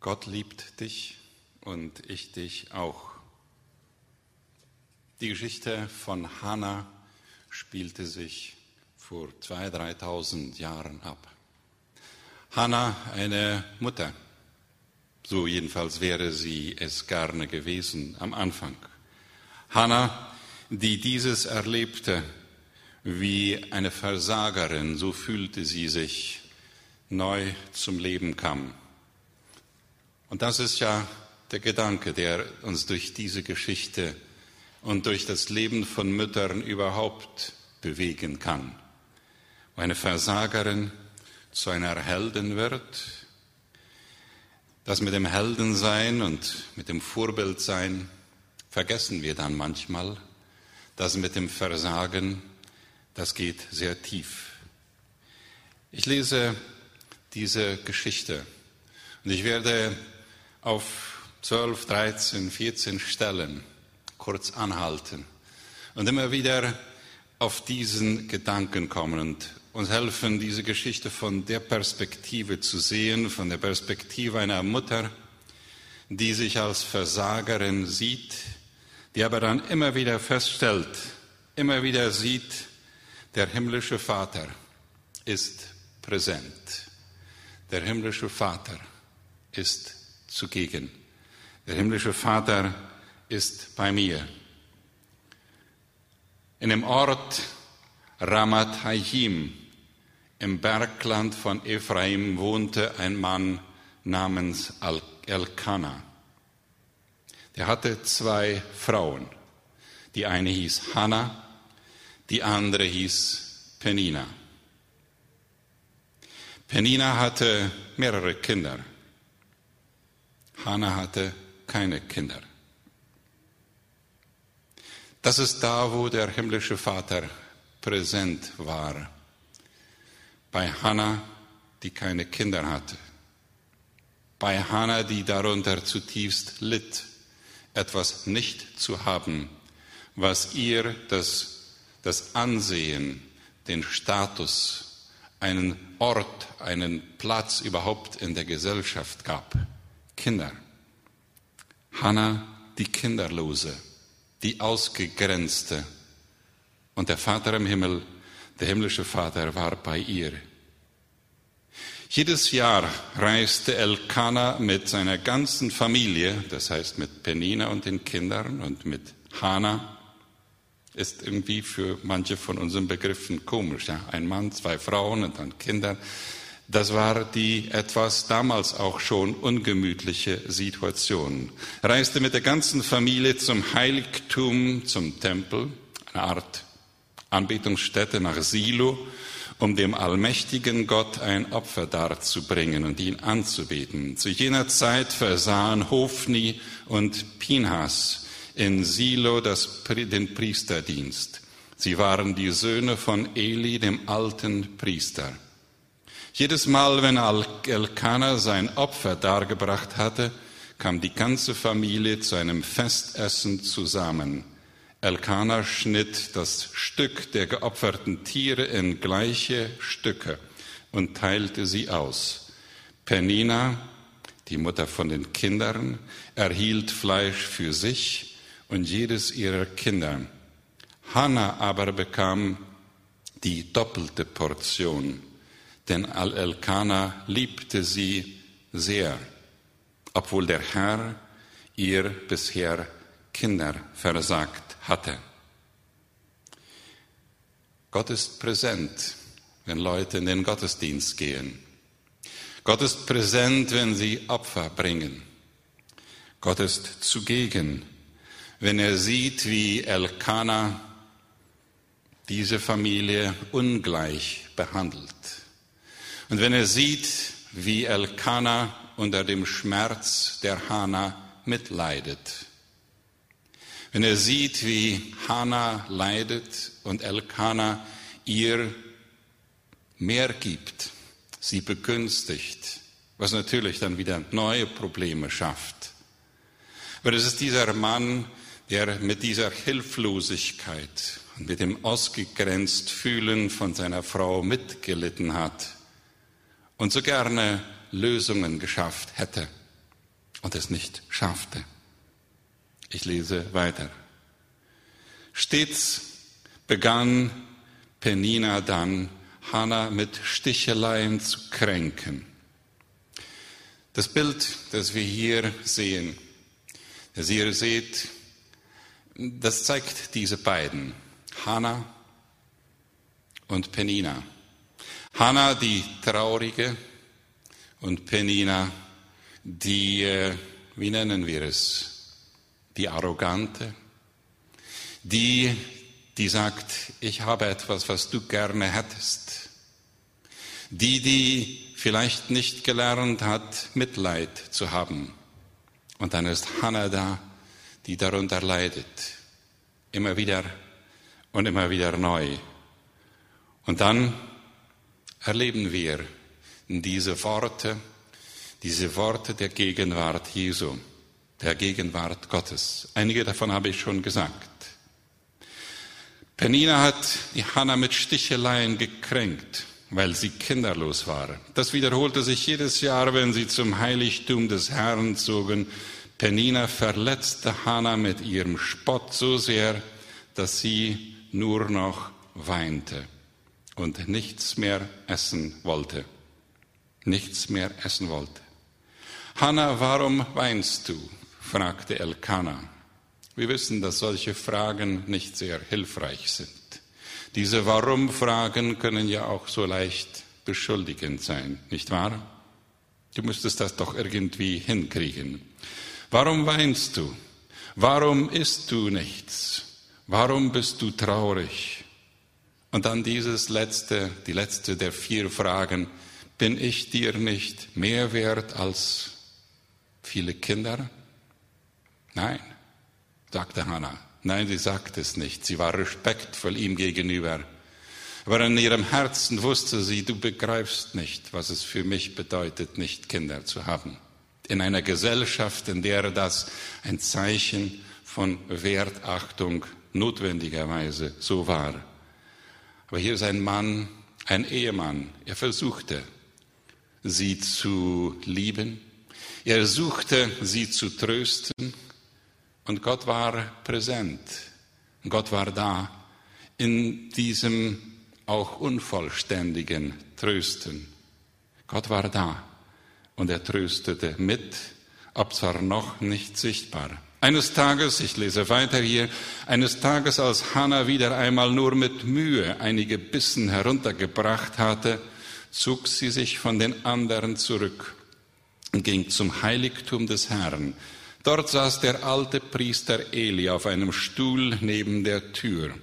Gott liebt dich und ich dich auch. Die Geschichte von Hannah spielte sich vor 2.000, 3.000 Jahren ab. Hannah, eine Mutter, so jedenfalls wäre sie es gerne gewesen am Anfang. Hannah, die dieses erlebte wie eine Versagerin, so fühlte sie sich, neu zum Leben kam. Und das ist ja der Gedanke, der uns durch diese Geschichte und durch das Leben von Müttern überhaupt bewegen kann. Eine Versagerin zu einer Heldin wird, das mit dem Heldensein und mit dem Vorbildsein vergessen wir dann manchmal. Das mit dem Versagen, das geht sehr tief. Ich lese diese Geschichte und ich werde auf 12, 13, 14 Stellen kurz anhalten und immer wieder auf diesen Gedanken kommen und uns helfen, diese Geschichte von der Perspektive zu sehen, von der Perspektive einer Mutter, die sich als Versagerin sieht, die aber dann immer wieder feststellt, immer wieder sieht, der himmlische Vater ist präsent. Der himmlische Vater ist zugegen. Der himmlische Vater ist bei mir. In dem Ort Ramat Haim im Bergland von Ephraim wohnte ein Mann namens Elkanah. Der hatte zwei Frauen. Die eine hieß Hannah, die andere hieß Penina. Penina hatte mehrere Kinder. Hannah hatte keine Kinder. Das ist da, wo der himmlische Vater präsent war. Bei Hannah, die keine Kinder hatte. Bei Hannah, die darunter zutiefst litt, etwas nicht zu haben, was ihr das, das Ansehen, den Status, einen Ort, einen Platz überhaupt in der Gesellschaft gab. Kinder. Hannah, die Kinderlose, die Ausgegrenzte. Und der Vater im Himmel, der himmlische Vater, war bei ihr. Jedes Jahr reiste Elkanah mit seiner ganzen Familie, das heißt mit Penina und den Kindern und mit Hannah, ist irgendwie für manche von unseren Begriffen komisch. Ja? Ein Mann, zwei Frauen und dann Kinder. Das war die etwas damals auch schon ungemütliche Situation. Reiste mit der ganzen Familie zum Heiligtum, zum Tempel, eine Art Anbetungsstätte nach Silo, um dem allmächtigen Gott ein Opfer darzubringen und ihn anzubeten. Zu jener Zeit versahen Hofni und Pinhas in Silo das, den Priesterdienst. Sie waren die Söhne von Eli, dem alten Priester. Jedes Mal, wenn Elkanah sein Opfer dargebracht hatte, kam die ganze Familie zu einem Festessen zusammen. Elkanah schnitt das Stück der geopferten Tiere in gleiche Stücke und teilte sie aus. Penina, die Mutter von den Kindern, erhielt Fleisch für sich und jedes ihrer Kinder. Hannah aber bekam die doppelte Portion denn Al-Elkana liebte sie sehr, obwohl der Herr ihr bisher Kinder versagt hatte. Gott ist präsent, wenn Leute in den Gottesdienst gehen. Gott ist präsent, wenn sie Opfer bringen. Gott ist zugegen, wenn er sieht, wie Elkana diese Familie ungleich behandelt. Und wenn er sieht, wie Elkanah unter dem Schmerz der Hana mitleidet, wenn er sieht, wie Hana leidet und Elkanah ihr mehr gibt, sie begünstigt, was natürlich dann wieder neue Probleme schafft. Aber es ist dieser Mann, der mit dieser Hilflosigkeit und mit dem ausgegrenzt Fühlen von seiner Frau mitgelitten hat und so gerne Lösungen geschafft hätte. und es nicht schaffte. Ich lese weiter. Stets begann Penina dann, Hannah mit Sticheleien zu kränken. Das Bild, das wir hier sehen, das ihr seht, das zeigt diese beiden, Hannah und Penina. Hannah, die Traurige, und Penina, die, äh, wie nennen wir es, die Arrogante, die, die sagt, ich habe etwas, was du gerne hättest. Die, die vielleicht nicht gelernt hat, Mitleid zu haben. Und dann ist Hannah da, die darunter leidet. Immer wieder und immer wieder neu. Und dann erleben wir diese Worte, diese Worte der Gegenwart Jesu, der Gegenwart Gottes. Einige davon habe ich schon gesagt. Penina hat die Hannah mit Sticheleien gekränkt, weil sie kinderlos war. Das wiederholte sich jedes Jahr, wenn sie zum Heiligtum des Herrn zogen. Penina verletzte Hannah mit ihrem Spott so sehr, dass sie nur noch weinte und nichts mehr essen wollte. Nichts mehr essen wollte. Hannah, warum weinst du? fragte Elkanah. Wir wissen, dass solche Fragen nicht sehr hilfreich sind. Diese Warum-Fragen können ja auch so leicht beschuldigend sein, nicht wahr? Du müsstest das doch irgendwie hinkriegen. Warum weinst du? Warum isst du nichts? Warum bist du traurig? Und dann dieses letzte, die letzte der vier Fragen. Bin ich dir nicht mehr wert als viele Kinder? Nein, sagte Hannah. Nein, sie sagte es nicht. Sie war respektvoll ihm gegenüber. Aber in ihrem Herzen wusste sie, du begreifst nicht, was es für mich bedeutet, nicht Kinder zu haben. In einer Gesellschaft, in der das ein Zeichen von Wertachtung notwendigerweise so war. Aber hier ist ein Mann, ein Ehemann. Er versuchte, sie zu lieben. Er suchte, sie zu trösten. Und Gott war präsent. Gott war da in diesem auch unvollständigen Trösten. Gott war da und er tröstete mit, ob zwar noch nicht sichtbar. Eines Tages, ich lese weiter hier, eines Tages, als Hannah wieder einmal nur mit Mühe einige Bissen heruntergebracht hatte, zog sie sich von den anderen zurück und ging zum Heiligtum des Herrn. Dort saß der alte Priester Eli auf einem Stuhl neben der Tür.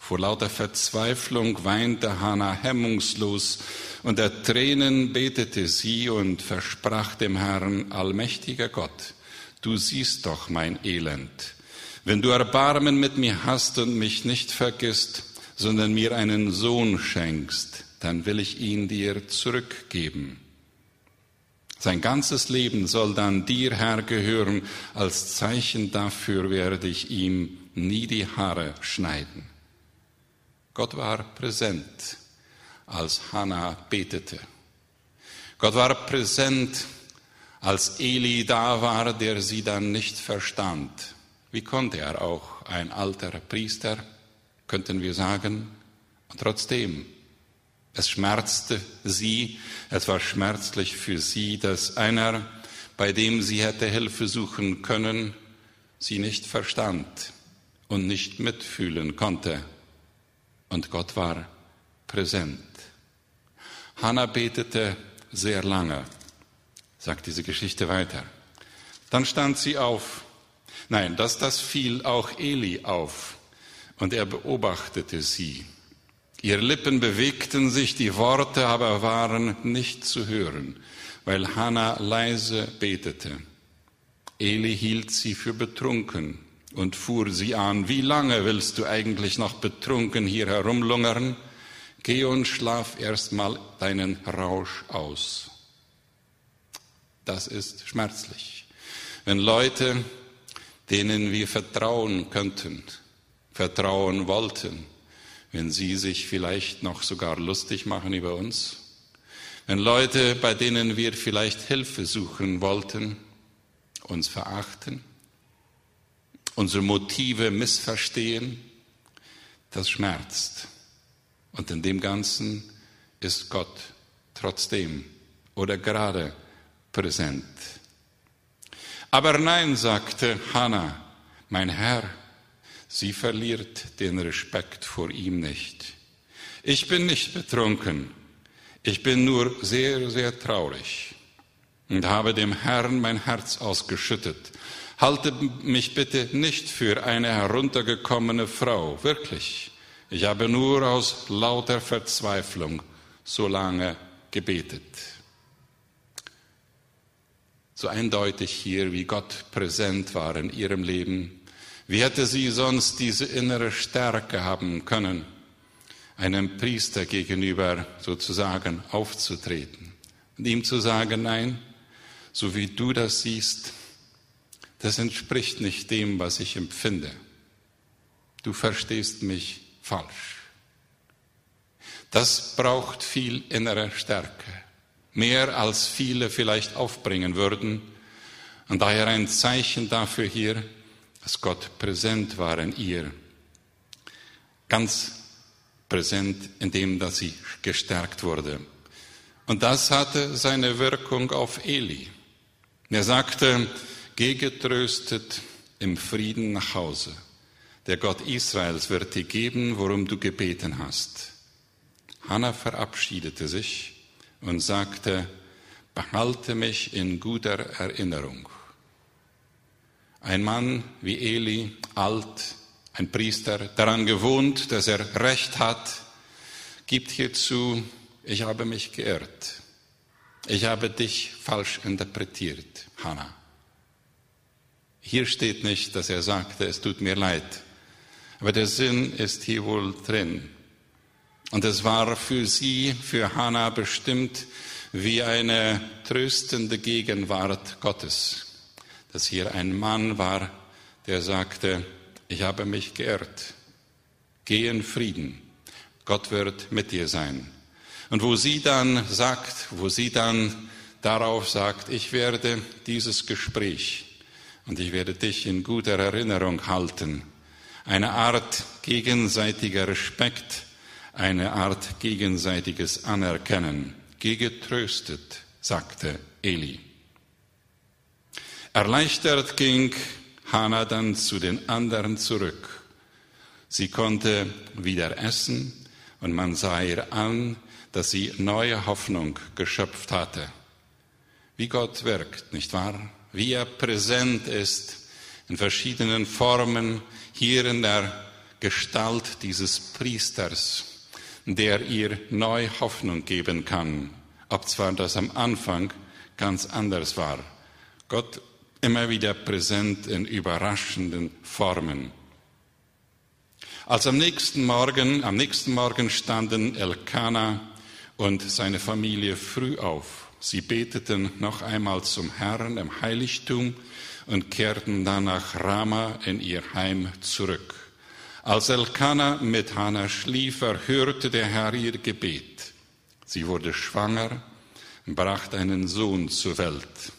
Vor lauter Verzweiflung weinte Hannah hemmungslos und der Tränen betete sie und versprach dem Herrn, allmächtiger Gott, du siehst doch mein Elend. Wenn du Erbarmen mit mir hast und mich nicht vergisst, sondern mir einen Sohn schenkst, dann will ich ihn dir zurückgeben. Sein ganzes Leben soll dann dir, Herr, gehören. Als Zeichen dafür werde ich ihm nie die Haare schneiden. Gott war präsent, als Hannah betete. Gott war präsent, als Eli da war, der sie dann nicht verstand. Wie konnte er auch, ein alter Priester, könnten wir sagen, und trotzdem es schmerzte sie, es war schmerzlich für sie, dass einer, bei dem sie hätte Hilfe suchen können, sie nicht verstand und nicht mitfühlen konnte. Und Gott war präsent. Hannah betete sehr lange, sagt diese Geschichte weiter. Dann stand sie auf. Nein, das, das fiel auch Eli auf und er beobachtete sie. Ihre Lippen bewegten sich, die Worte aber waren nicht zu hören, weil Hannah leise betete. Eli hielt sie für betrunken und fuhr sie an. Wie lange willst du eigentlich noch betrunken hier herumlungern? Geh und schlaf erstmal deinen Rausch aus. Das ist schmerzlich. Wenn Leute, denen wir vertrauen könnten, vertrauen wollten, wenn sie sich vielleicht noch sogar lustig machen über uns, wenn Leute, bei denen wir vielleicht Hilfe suchen wollten, uns verachten, unsere Motive missverstehen, das schmerzt. Und in dem Ganzen ist Gott trotzdem oder gerade präsent. Aber nein, sagte Hannah, mein Herr, sie verliert den Respekt vor ihm nicht. Ich bin nicht betrunken, ich bin nur sehr, sehr traurig und habe dem Herrn mein Herz ausgeschüttet. Halte mich bitte nicht für eine heruntergekommene Frau, wirklich. Ich habe nur aus lauter Verzweiflung so lange gebetet. So eindeutig hier, wie Gott präsent war in ihrem Leben. Wie hätte sie sonst diese innere Stärke haben können, einem Priester gegenüber sozusagen aufzutreten und ihm zu sagen, nein, so wie du das siehst, das entspricht nicht dem, was ich empfinde. Du verstehst mich falsch. Das braucht viel innere Stärke, mehr als viele vielleicht aufbringen würden. Und daher ein Zeichen dafür hier, dass Gott präsent war in ihr. Ganz präsent, indem dass sie gestärkt wurde. Und das hatte seine Wirkung auf Eli. Er sagte, geh getröstet im Frieden nach Hause. Der Gott Israels wird dir geben, worum du gebeten hast. Hannah verabschiedete sich und sagte, behalte mich in guter Erinnerung. Ein Mann wie Eli, alt, ein Priester, daran gewohnt, dass er Recht hat, gibt hierzu, ich habe mich geirrt. Ich habe dich falsch interpretiert, Hannah. Hier steht nicht, dass er sagte, es tut mir leid. Aber der Sinn ist hier wohl drin. Und es war für sie, für Hannah bestimmt wie eine tröstende Gegenwart Gottes, dass hier ein Mann war, der sagte, ich habe mich geirrt, geh in Frieden, Gott wird mit dir sein. Und wo sie dann sagt, wo sie dann darauf sagt, ich werde dieses Gespräch und ich werde dich in guter Erinnerung halten, eine Art gegenseitiger Respekt, eine Art gegenseitiges Anerkennen. Geh getröstet, sagte Eli. Erleichtert ging Hannah dann zu den anderen zurück. Sie konnte wieder essen und man sah ihr an, dass sie neue Hoffnung geschöpft hatte. Wie Gott wirkt, nicht wahr? Wie er präsent ist in verschiedenen Formen, hier in der Gestalt dieses Priesters, der ihr neue Hoffnung geben kann, ob zwar das am Anfang ganz anders war. Gott immer wieder präsent in überraschenden Formen. Als am nächsten Morgen, am nächsten Morgen standen Elkanah und seine Familie früh auf. Sie beteten noch einmal zum Herrn im Heiligtum und kehrten dann nach Rama in ihr Heim zurück. Als Elkanah mit Hannah schlief, erhörte der Herr ihr Gebet. Sie wurde schwanger und brachte einen Sohn zur Welt.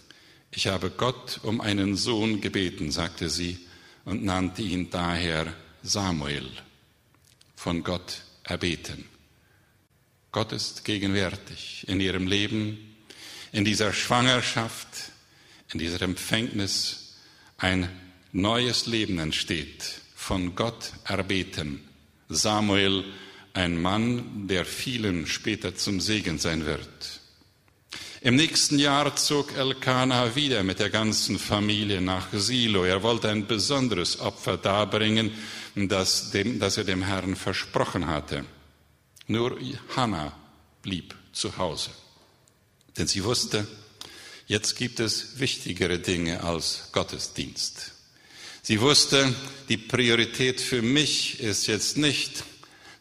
Ich habe Gott um einen Sohn gebeten, sagte sie und nannte ihn daher Samuel, von Gott erbeten. Gott ist gegenwärtig in ihrem Leben, in dieser Schwangerschaft, in dieser Empfängnis. Ein neues Leben entsteht von Gott erbeten. Samuel, ein Mann, der vielen später zum Segen sein wird. Im nächsten Jahr zog Elkanah wieder mit der ganzen Familie nach Silo. Er wollte ein besonderes Opfer darbringen, das, dem, das er dem Herrn versprochen hatte. Nur Hannah blieb zu Hause. Denn sie wusste, jetzt gibt es wichtigere Dinge als Gottesdienst. Sie wusste, die Priorität für mich ist jetzt nicht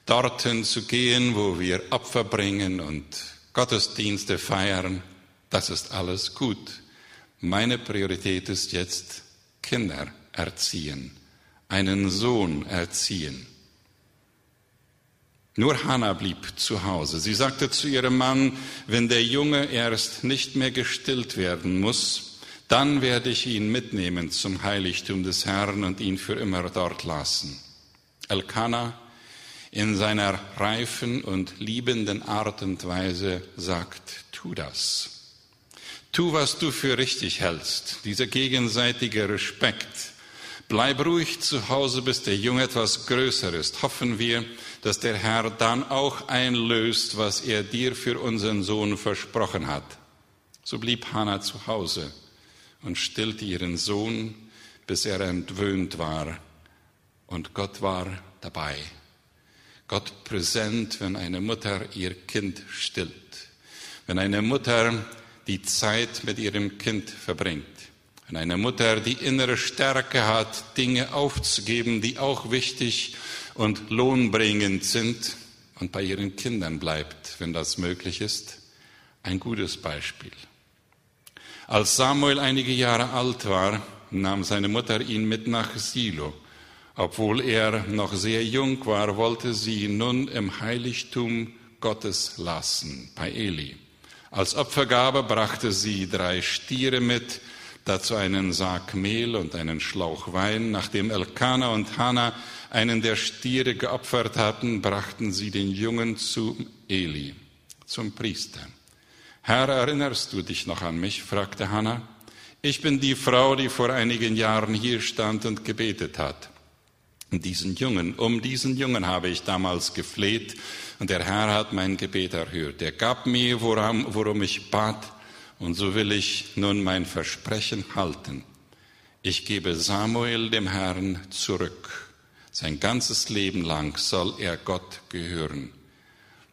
dorthin zu gehen, wo wir Opfer bringen und Gottesdienste feiern. Das ist alles gut. Meine Priorität ist jetzt Kinder erziehen, einen Sohn erziehen. Nur Hannah blieb zu Hause. Sie sagte zu ihrem Mann, wenn der Junge erst nicht mehr gestillt werden muss, Dann werde ich ihn mitnehmen zum Heiligtum des Herrn und ihn für immer dort lassen. Elkanah in seiner reifen und liebenden Art und Weise sagt, tu das. Tu, was du für richtig hältst. Dieser gegenseitige Respekt. Bleib ruhig zu Hause, bis der Junge etwas größer ist. Hoffen wir, dass der Herr dann auch einlöst, was er dir für unseren Sohn versprochen hat. So blieb Hannah zu Hause und stillte ihren Sohn, bis er entwöhnt war. Und Gott war dabei. Gott präsent, wenn eine Mutter ihr Kind stillt. Wenn eine Mutter die Zeit mit ihrem Kind verbringt. Wenn eine Mutter die innere Stärke hat, Dinge aufzugeben, die auch wichtig und lohnbringend sind und bei ihren Kindern bleibt, wenn das möglich ist. Ein gutes Beispiel. Als Samuel einige Jahre alt war, nahm seine Mutter ihn mit nach Silo. Obwohl er noch sehr jung war, wollte sie ihn nun im Heiligtum Gottes lassen, bei Eli. Als Opfergabe brachte sie drei Stiere mit, dazu einen Sack Mehl und einen Schlauch Wein. Nachdem Elkanah und Hannah einen der Stiere geopfert hatten, brachten sie den Jungen zu Eli, zum Priester. Herr, erinnerst du dich noch an mich? fragte Hannah. Ich bin die Frau, die vor einigen Jahren hier stand und gebetet hat. Diesen Jungen, um diesen Jungen habe ich damals gefleht und der Herr hat mein Gebet erhört. Er gab mir, worum, worum ich bat, und so will ich nun mein Versprechen halten. Ich gebe Samuel dem Herrn zurück. Sein ganzes Leben lang soll er Gott gehören.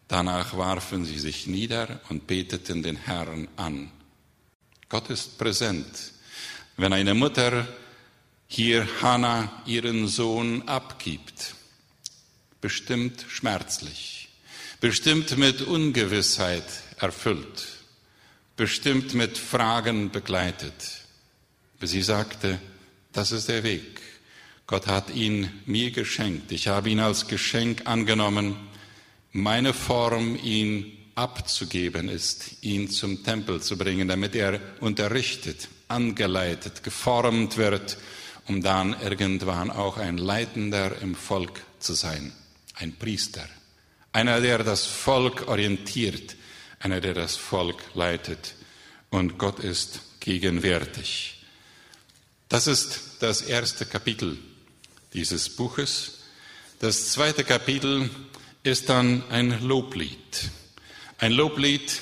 Danach warfen sie sich nieder und beteten den Herrn an. Gott ist präsent. Wenn eine Mutter hier Hannah ihren Sohn abgibt, bestimmt schmerzlich, bestimmt mit Ungewissheit erfüllt, bestimmt mit Fragen begleitet. Sie sagte, das ist der Weg. Gott hat ihn mir geschenkt. Ich habe ihn als Geschenk angenommen. Meine Form, ihn abzugeben, ist, ihn zum Tempel zu bringen, damit er unterrichtet, angeleitet, geformt wird, um dann irgendwann auch ein Leitender im Volk zu sein, ein Priester, einer, der das Volk orientiert, einer, der das Volk leitet. Und Gott ist gegenwärtig. Das ist das erste Kapitel dieses Buches. Das zweite Kapitel ist dann ein Loblied. Ein Loblied,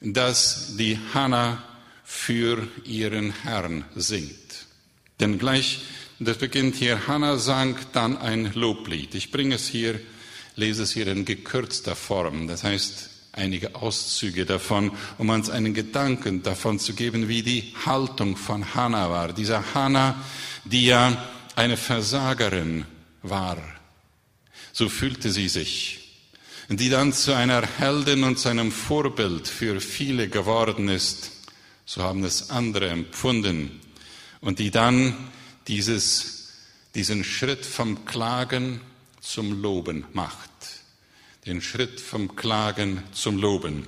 das die Hannah für ihren Herrn singt. Denn gleich, das beginnt hier, Hannah sang dann ein Loblied. Ich bringe es hier, lese es hier in gekürzter Form. Das heißt, einige Auszüge davon, um uns einen Gedanken davon zu geben, wie die Haltung von Hannah war. Dieser Hannah, die ja eine Versagerin war. So fühlte sie sich. Die dann zu einer Heldin und zu einem Vorbild für viele geworden ist. So haben es andere empfunden. Und die dann dieses, diesen Schritt vom Klagen zum Loben macht den Schritt vom Klagen zum Loben.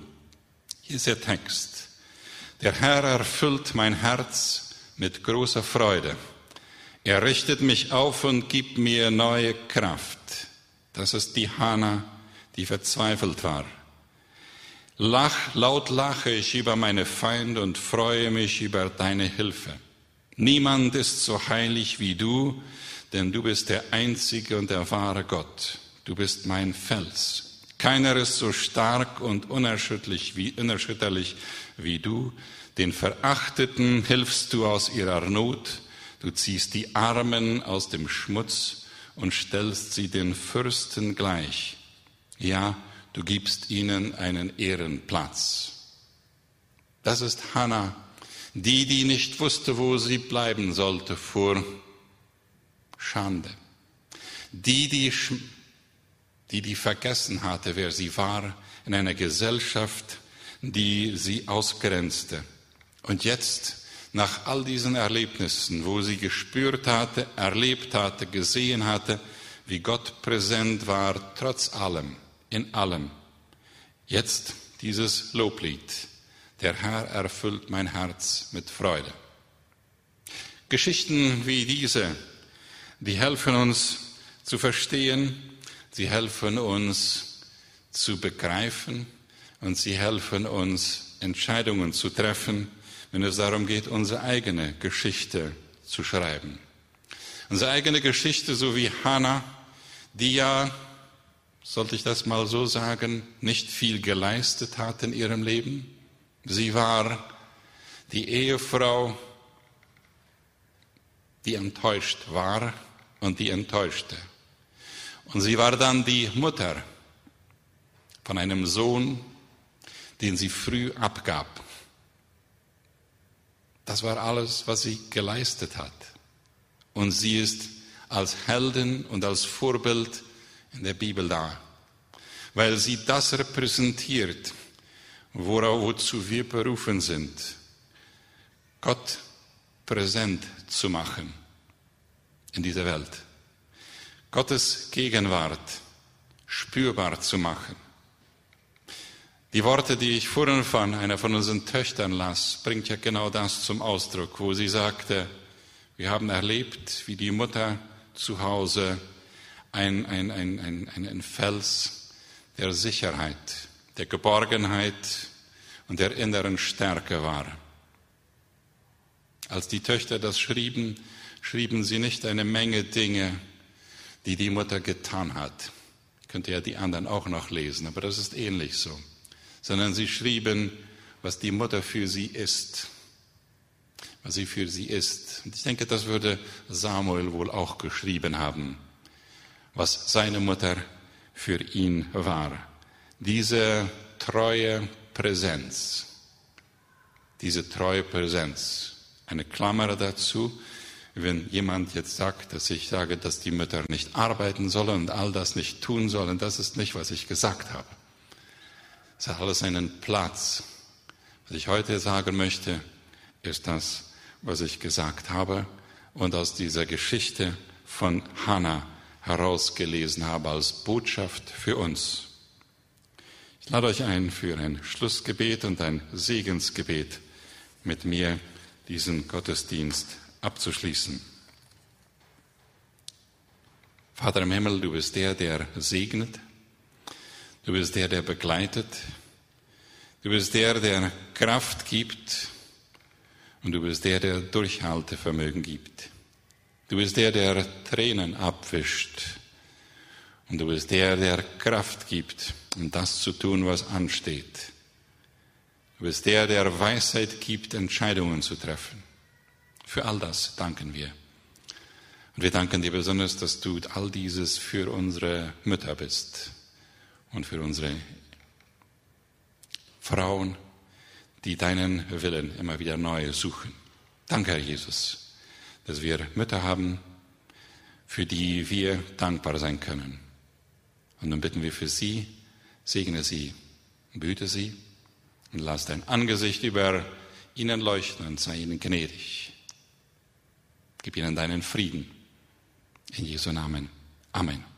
Hier ist der Text. Der Herr erfüllt mein Herz mit großer Freude. Er richtet mich auf und gibt mir neue Kraft. Das ist die Hannah, die verzweifelt war. Lach, laut lache ich über meine Feinde und freue mich über deine Hilfe. Niemand ist so heilig wie du, denn du bist der einzige und der wahre Gott. Du bist mein Fels. Keiner ist so stark und unerschütterlich wie, unerschütterlich wie du. Den Verachteten hilfst du aus ihrer Not. Du ziehst die Armen aus dem Schmutz und stellst sie den Fürsten gleich. Ja, du gibst ihnen einen Ehrenplatz. Das ist Hannah, die, die nicht wusste, wo sie bleiben sollte vor Schande. Die, die die die vergessen hatte, wer sie war, in einer Gesellschaft, die sie ausgrenzte. Und jetzt, nach all diesen Erlebnissen, wo sie gespürt hatte, erlebt hatte, gesehen hatte, wie Gott präsent war, trotz allem, in allem, jetzt dieses Loblied. Der Herr erfüllt mein Herz mit Freude. Geschichten wie diese, die helfen uns zu verstehen, sie helfen uns zu begreifen und sie helfen uns Entscheidungen zu treffen, wenn es darum geht, unsere eigene Geschichte zu schreiben. Unsere eigene Geschichte, so wie Hannah, die ja, sollte ich das mal so sagen, nicht viel geleistet hat in ihrem Leben. Sie war die Ehefrau, die enttäuscht war und die enttäuschte. Und sie war dann die Mutter von einem Sohn, den sie früh abgab. Das war alles, was sie geleistet hat. Und sie ist als Heldin und als Vorbild in der Bibel da, weil sie das repräsentiert, wozu wir berufen sind, Gott präsent zu machen in dieser Welt. Gottes Gegenwart spürbar zu machen. Die Worte, die ich vorhin von einer von unseren Töchtern las, bringt ja genau das zum Ausdruck, wo sie sagte, wir haben erlebt, wie die Mutter zu Hause ein, ein, ein, ein, ein Fels der Sicherheit, der Geborgenheit und der inneren Stärke war. Als die Töchter das schrieben, schrieben sie nicht eine Menge Dinge, die die Mutter getan hat. Könnt ihr ja die anderen auch noch lesen, aber das ist ähnlich so. Sondern sie schrieben, was die Mutter für sie ist. Was sie für sie ist. Und ich denke, das würde Samuel wohl auch geschrieben haben, was seine Mutter für ihn war. Diese treue Präsenz. Diese treue Präsenz. Eine Klammer dazu, wenn jemand jetzt sagt, dass ich sage, dass die Mütter nicht arbeiten sollen und all das nicht tun sollen, das ist nicht, was ich gesagt habe. Es hat alles einen Platz. Was ich heute sagen möchte, ist das, was ich gesagt habe und aus dieser Geschichte von Hannah herausgelesen habe als Botschaft für uns. Ich lade euch ein für ein Schlussgebet und ein Segensgebet mit mir diesen Gottesdienst abzuschließen. Vater im Himmel, du bist der, der segnet. Du bist der, der begleitet. Du bist der, der Kraft gibt. Und du bist der, der Durchhaltevermögen gibt. Du bist der, der Tränen abwischt. Und du bist der, der Kraft gibt, um das zu tun, was ansteht. Du bist der, der Weisheit gibt, Entscheidungen zu treffen. Für all das danken wir. Und wir danken dir besonders, dass du all dieses für unsere Mütter bist und für unsere Frauen, die deinen Willen immer wieder neu suchen. Danke, Herr Jesus, dass wir Mütter haben, für die wir dankbar sein können. Und dann bitten wir für sie, segne sie, behüte sie und lass dein Angesicht über ihnen leuchten und sei ihnen gnädig. Gib ihnen deinen Frieden. In Jesu Namen. Amen.